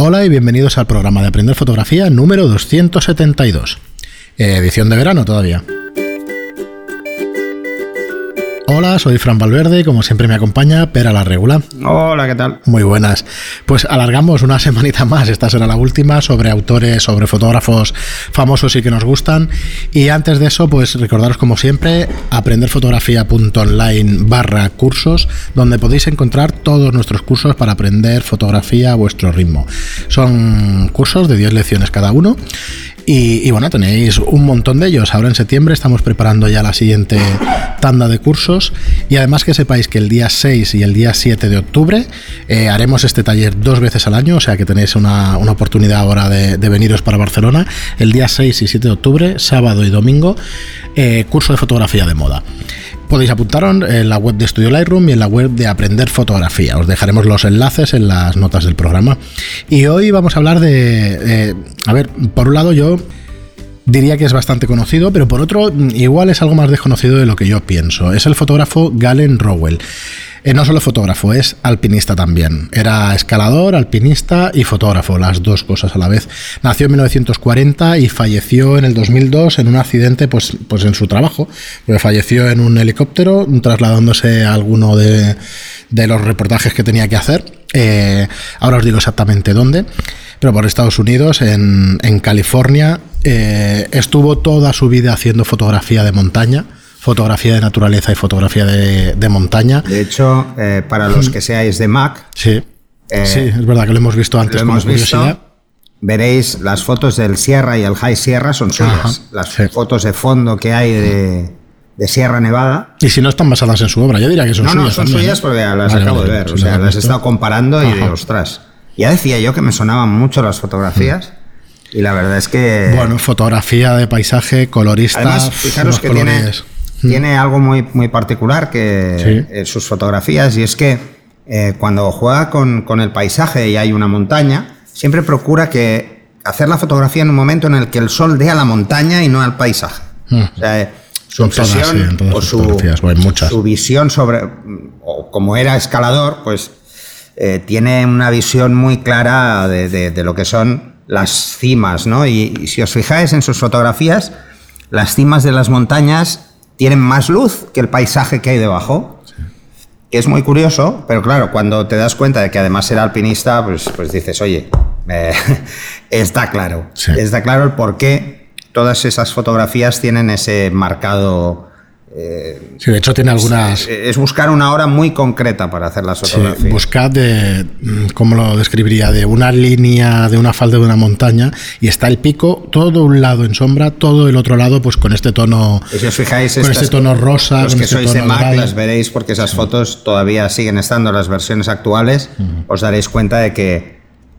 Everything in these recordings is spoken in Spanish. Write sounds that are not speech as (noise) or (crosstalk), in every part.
Hola y bienvenidos al programa de Aprender Fotografía número 272. Edición de verano todavía. Hola, soy Fran Valverde y como siempre me acompaña Pera la Regula. Hola, ¿qué tal? Muy buenas. Pues alargamos una (laughs) semanita más, esta será la última, sobre autores, sobre fotógrafos famosos y que nos gustan. Y antes de eso, pues recordaros como siempre, aprenderfotografía.online barra cursos, donde podéis encontrar todos nuestros cursos para aprender fotografía a vuestro ritmo. Son cursos de 10 lecciones cada uno y, bueno, tenéis un montón de ellos. Ahora en septiembre estamos preparando ya la siguiente tanda de cursos. Y además que sepáis que el día 6 y el día 7 de octubre eh, haremos este taller dos veces al año. O sea que tenéis una, oportunidad ahora de, veniros para Barcelona. El día 6 y 7 de octubre, sábado y domingo, eh, curso de fotografía de moda. Podéis apuntaros en la web de Studio Lightroom y en la web de Aprender Fotografía. Os dejaremos los enlaces en las notas del programa. Y hoy vamos a hablar de... Eh, a ver, por un lado yo diría que es bastante conocido, pero por otro igual es algo más desconocido de lo que yo pienso. Es el fotógrafo Galen Rowell. Eh, no solo fotógrafo, es alpinista también. Era escalador, alpinista y fotógrafo, las dos cosas a la vez. Nació en 1940 y falleció en el 2002 en un accidente pues, pues en su trabajo. falleció en un helicóptero trasladándose a alguno de, los reportajes que tenía que hacer. Eh, ahora os digo exactamente dónde, pero por Estados Unidos, en, California. Eh, estuvo toda su vida haciendo fotografía de montaña fotografía de naturaleza y fotografía de, montaña. De hecho, eh, para los que seáis de Mac, sí, eh, sí, es verdad que lo hemos visto antes. Lo hemos visto. Veréis las fotos del Sierra y el High Sierra son suyas. las fotos de fondo que hay de, Sierra Nevada. Y si no están basadas en su obra, yo diría que son suyas. No, no, son suyas porque las acabo de ver. O sea, las he estado comparando y digo, ostras. Ya decía yo que me sonaban mucho las fotografías. Y la verdad es que. Bueno, fotografía de paisaje, colorista. Además, fijaros que tiene Mm. tiene algo muy, muy particular que en sus fotografías y es que eh, cuando juega con, con, el paisaje y hay una montaña, siempre procura que hacer la fotografía en un momento en el que el sol dé a la montaña y no al paisaje. Mm. O sea, eh, su obsesión o su, su, visión sobre, o como era escalador, pues eh, tiene una visión muy clara de, de, lo que son las cimas, ¿no? Y, y si os fijáis en sus fotografías, las cimas de las montañas tienen más luz que el paisaje que hay debajo. Que es muy curioso, pero claro, cuando te das cuenta de que además era alpinista, pues, pues dices, oye, (laughs) eh, está claro. Está claro el por qué todas esas fotografías tienen ese marcado eh, sí, de hecho tiene algunas... Es, buscar una hora muy concreta para hacer las fotografías. Sí, buscar de, mm, ¿cómo lo describiría? De una línea, de una falda de una montaña y está el pico, todo un lado en sombra, todo el otro lado pues con este tono... si os fijáis, con este tono rosa... Los que este sois de Mac las veréis porque esas fotos todavía siguen estando en las versiones actuales. Os daréis cuenta de que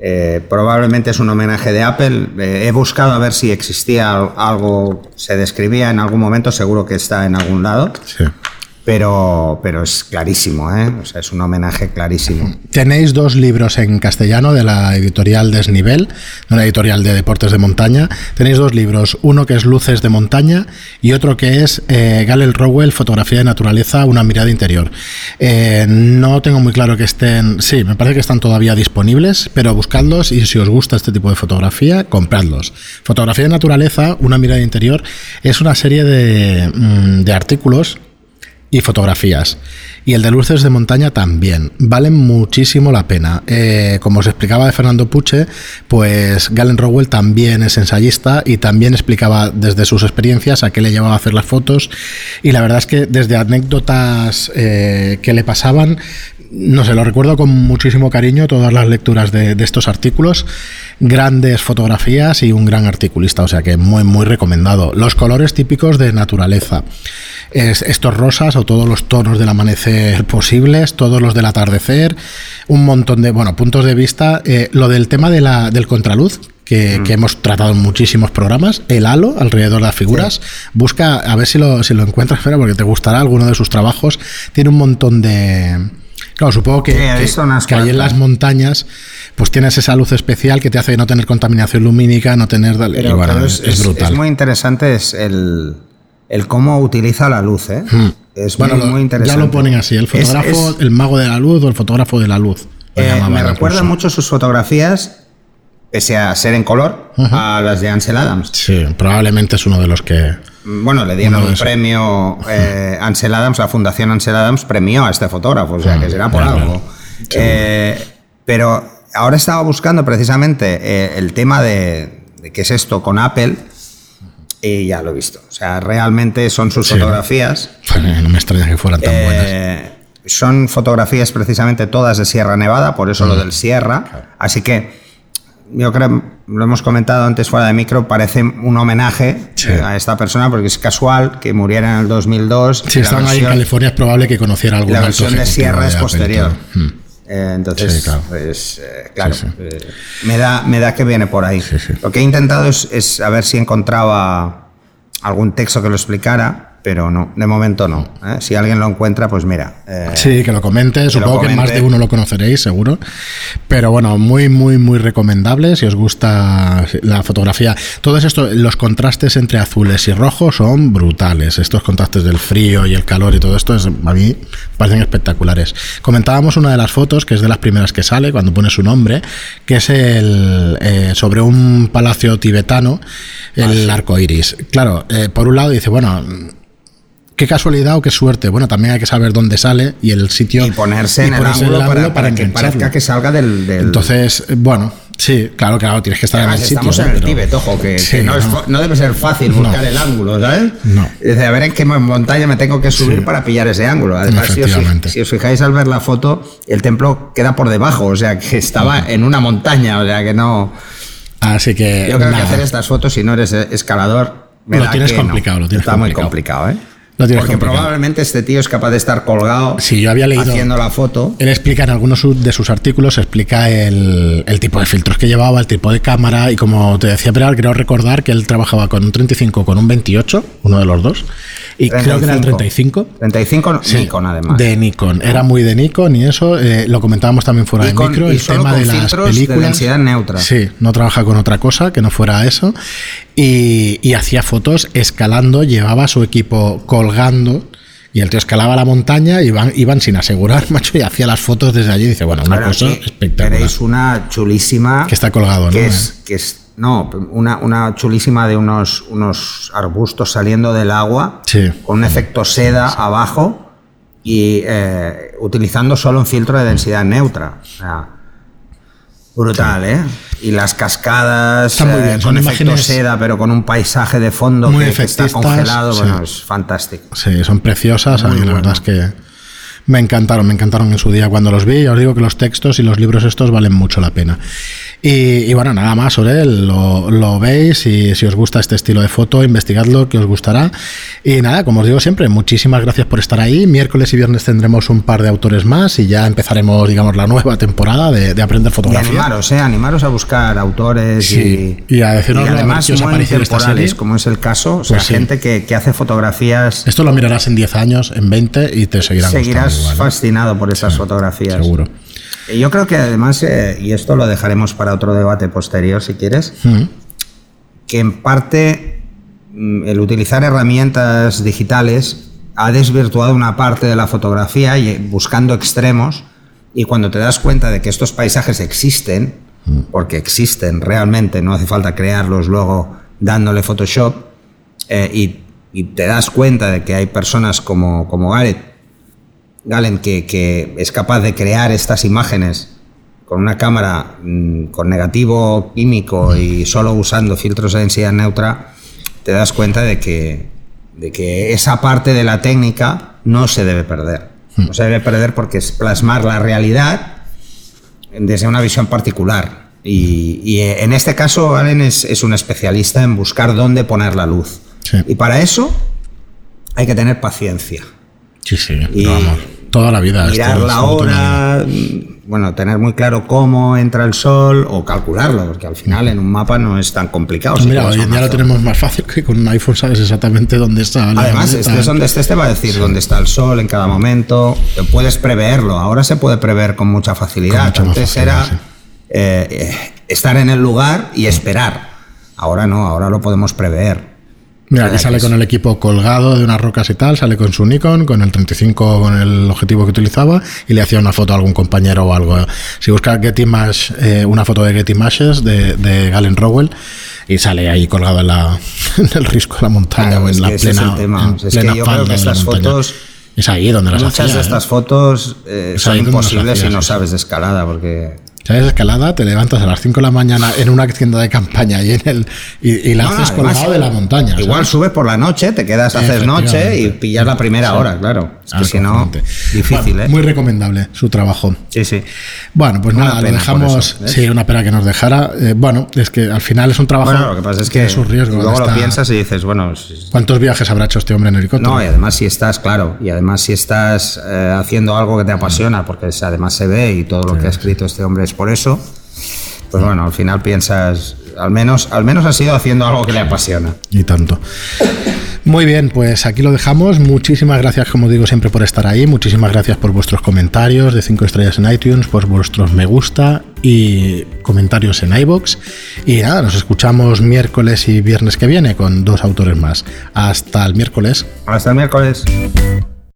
eh, probablemente es un homenaje de Apple. Eh, he buscado a ver si existía algo, se describía en algún momento, seguro que está en algún lado. Sí pero, pero es clarísimo, ¿eh? o sea, es un homenaje clarísimo. Tenéis dos libros en castellano de la editorial Desnivel, de una editorial de deportes de montaña. Tenéis dos libros, uno que es Luces de montaña y otro que es eh, Galel Rowell, Fotografía de naturaleza, una mirada interior. Eh, no tengo muy claro que estén, sí, me parece que están todavía disponibles, pero buscadlos y si os gusta este tipo de fotografía, compradlos. Fotografía de naturaleza, una mirada interior, es una serie de, mm, de artículos y fotografías. Y el de luces de montaña también. Valen muchísimo la pena. Eh, como os explicaba de Fernando Puche, pues Galen Rowell también es ensayista y también explicaba desde sus experiencias a qué le llevaba a hacer las fotos. Y la verdad es que desde anécdotas eh, que le pasaban, no sé, lo recuerdo con muchísimo cariño todas las lecturas de, estos artículos, grandes fotografías y un gran articulista, o sea que muy, muy recomendado. Los colores típicos de naturaleza, estos rosas o todos los tonos del amanecer posibles, todos los del atardecer, un montón de, bueno, puntos de vista. Eh, lo del tema de la, del contraluz, que, mm. hemos tratado en muchísimos programas, el halo alrededor de las figuras. Busca, a ver si lo, si lo encuentras, (laughs) pero porque te gustará alguno de sus trabajos. Tiene un montón de, Claro, supongo que, que, ahí en las montañas pues tienes esa luz especial que te hace no tener contaminación lumínica, no tener... es, brutal. Es muy interesante es el, el cómo utiliza la luz, ¿eh? Hmm. Es bueno, muy, interesante. Ya lo ponen así, el fotógrafo, el mago de la luz o el fotógrafo de la luz. Eh, me recuerdan mucho sus fotografías pese a ser en color, a las de Ansel Adams. Sí, probablemente es uno de los que... Bueno, le dieron un premio eh, Ansel Adams, la Fundación Ansel Adams premió a este fotógrafo, o sea que será por algo. Eh, pero ahora estaba buscando precisamente eh, el tema de, qué es esto con Apple y ya lo he visto. O sea, realmente son sus fotografías. No me extraña que fueran tan buenas. Son fotografías precisamente todas de Sierra Nevada, por eso lo del Sierra. Así que yo creo, lo hemos comentado antes fuera de micro, parece un homenaje a esta persona porque es casual que muriera en el 2002. Si están ahí en California es probable que conociera algún La versión de Sierra es posterior. Hmm. Eh, entonces, claro, pues, eh, claro eh, me, da, me da que viene por ahí. Lo que he intentado es, es a ver si encontraba algún texto que lo explicara pero no, de momento no. ¿eh? Si alguien lo encuentra, pues mira. Eh, sí, que lo comente. Supongo que más de uno lo conoceréis, seguro. Pero bueno, muy, muy, muy recomendable si os gusta la fotografía. Todos estos, los contrastes entre azules y rojos son brutales. Estos contrastes del frío y el calor y todo esto, es, a mí parecen espectaculares. Comentábamos una de las fotos, que es de las primeras que sale, cuando pone su nombre, que es el eh, sobre un palacio tibetano, el ah, arco iris. Claro, por un lado dice, bueno qué casualidad o qué suerte. Bueno, también hay que saber dónde sale y el sitio. Y ponerse, en, el ángulo para, que parezca que salga del, Entonces, bueno, sí, claro, claro, tienes que estar en el sitio. Estamos en el Tíbet, ojo, que, no, debe ser fácil buscar el ángulo, ¿sabes? No. Dice, a ver en qué montaña me tengo que subir para pillar ese ángulo. Además, si os, fijáis al ver la foto, el templo queda por debajo, o sea, que estaba en una montaña, o sea, que no. Así que. Yo creo que hacer estas fotos, si no eres escalador, lo tienes complicado, lo tienes Está muy complicado, ¿eh? Porque probablemente este tío es capaz de estar colgado sí, yo había leído, haciendo la foto. Él explica en algunos de sus artículos, explica el, tipo de filtros que llevaba, el tipo de cámara y como te decía Peral, creo recordar que él trabajaba con un 35, con un 28, uno de los dos. Y creo que era el 35. 35 Nikon, además. De Nikon. Era muy de Nikon y eso eh, lo comentábamos también fuera de micro. el tema de las películas. De densidad neutra. Sí, no trabaja con otra cosa que no fuera eso. Y, y hacía fotos escalando, llevaba su equipo colgando. Y el tío escalaba la montaña y iban, iban sin asegurar, (laughs) macho, y hacía las fotos desde allí. Y dice, bueno, una cosa espectacular. Tenéis una chulísima. Que está colgado, ¿no? Que es, que es no, una, una, chulísima de unos, unos arbustos saliendo del agua, con un efecto seda abajo y eh, utilizando solo un filtro de densidad neutra. Brutal, ¿eh? Y las cascadas eh, con efecto seda, pero con un paisaje de fondo que, está congelado, bueno, es fantástico. Sí, son preciosas, a la verdad es que me encantaron, me encantaron en su día cuando los vi. os digo que los textos y los libros estos valen mucho la pena. Y, bueno, nada más, Orel, lo, lo, veis y si os gusta este estilo de foto, investigadlo, que os gustará. Y nada, como os digo siempre, muchísimas gracias por estar ahí. Miércoles y viernes tendremos un par de autores más y ya empezaremos, digamos, la nueva temporada de, Aprender Fotografía. Y animaros, eh, animaros a buscar autores y, y, a decirnos y además muy temporales, como es el caso. O sea, pues gente que, que, hace fotografías. Esto lo mirarás en 10 años, en 20 y te seguirás Seguirás ¿eh? fascinado por esas fotografías. Seguro. Yo creo que además, eh, y esto lo dejaremos para otro debate posterior si quieres, mm. que en parte mm, el utilizar herramientas digitales ha desvirtuado una parte de la fotografía y buscando extremos y cuando te das cuenta de que estos paisajes existen, mm. porque existen realmente, no hace falta crearlos luego dándole Photoshop, eh, y, te das cuenta de que hay personas como, como Gareth Galen, que, es capaz de crear estas imágenes con una cámara mm, con negativo químico y solo usando filtros de densidad neutra, te das cuenta de que, de que esa parte de la técnica no se debe perder. Hmm. No se debe perder porque es plasmar la realidad desde una visión particular. Y, en este caso, Galen es, un especialista en buscar dónde poner la luz. Y para eso hay que tener paciencia. Sí, sí, vamos, toda la vida. Mirar la hora, bueno, tener muy claro cómo entra el sol o calcularlo, porque al final en un mapa no es tan complicado. mira, hoy en día lo tenemos más fácil que con un iPhone sabes exactamente dónde está. Además, estés donde estés te va a decir dónde está el sol en cada momento, puedes preverlo, ahora se puede prever con mucha facilidad. Antes era eh, eh, estar en el lugar y esperar, ahora no, ahora lo podemos prever. Mira, aquí sale con el equipo colgado de unas rocas y tal, sale con su Nikon, con el 35, con el objetivo que utilizaba y le hacía una foto a algún compañero o algo. Si busca Getty Images, eh, una foto de Getty Images de, de Galen Rowell y sale ahí colgado en, la, (laughs) en el risco de la montaña o en la plena, en es que yo creo que estas fotos es ahí donde las Muchas hacía, de ¿eh? estas fotos eh, son imposibles si no sabes de escalada, porque ¿Sabes? Escalada, te levantas a las 5 de la mañana en una tienda de campaña y, en el, y, y la No, haces además, colgado de la montaña. Igual ¿sabes? subes por la noche, te quedas a hacer noche y pillas la primera hora, claro. Es que si no, difícil, Bueno, ¿eh? Muy recomendable su trabajo. Sí, sí. Bueno, pues Una nada, lo dejamos. eso, sí, una pena que nos dejara. Eh, bueno, es que al final es un trabajo. Bueno, lo que pasa es que sus riesgos. luego lo está- piensas y dices, bueno, ¿Cuántos viajes habrá hecho este hombre en helicóptero? no, y además si estás, claro, y además si estás eh, haciendo algo que te apasiona, porque además se ve y todo lo que ha escrito este hombre es por eso, pues bueno, al final piensas, al menos, al menos ha sido haciendo algo que le apasiona. Y tanto. Muy bien, pues aquí lo dejamos. Muchísimas gracias, como digo, siempre por estar ahí. Muchísimas gracias por vuestros comentarios de 5 estrellas en iTunes, por vuestros me gusta y comentarios en iBox. Y nada, nos escuchamos miércoles y viernes que viene con dos autores más. Hasta el miércoles. Hasta el miércoles.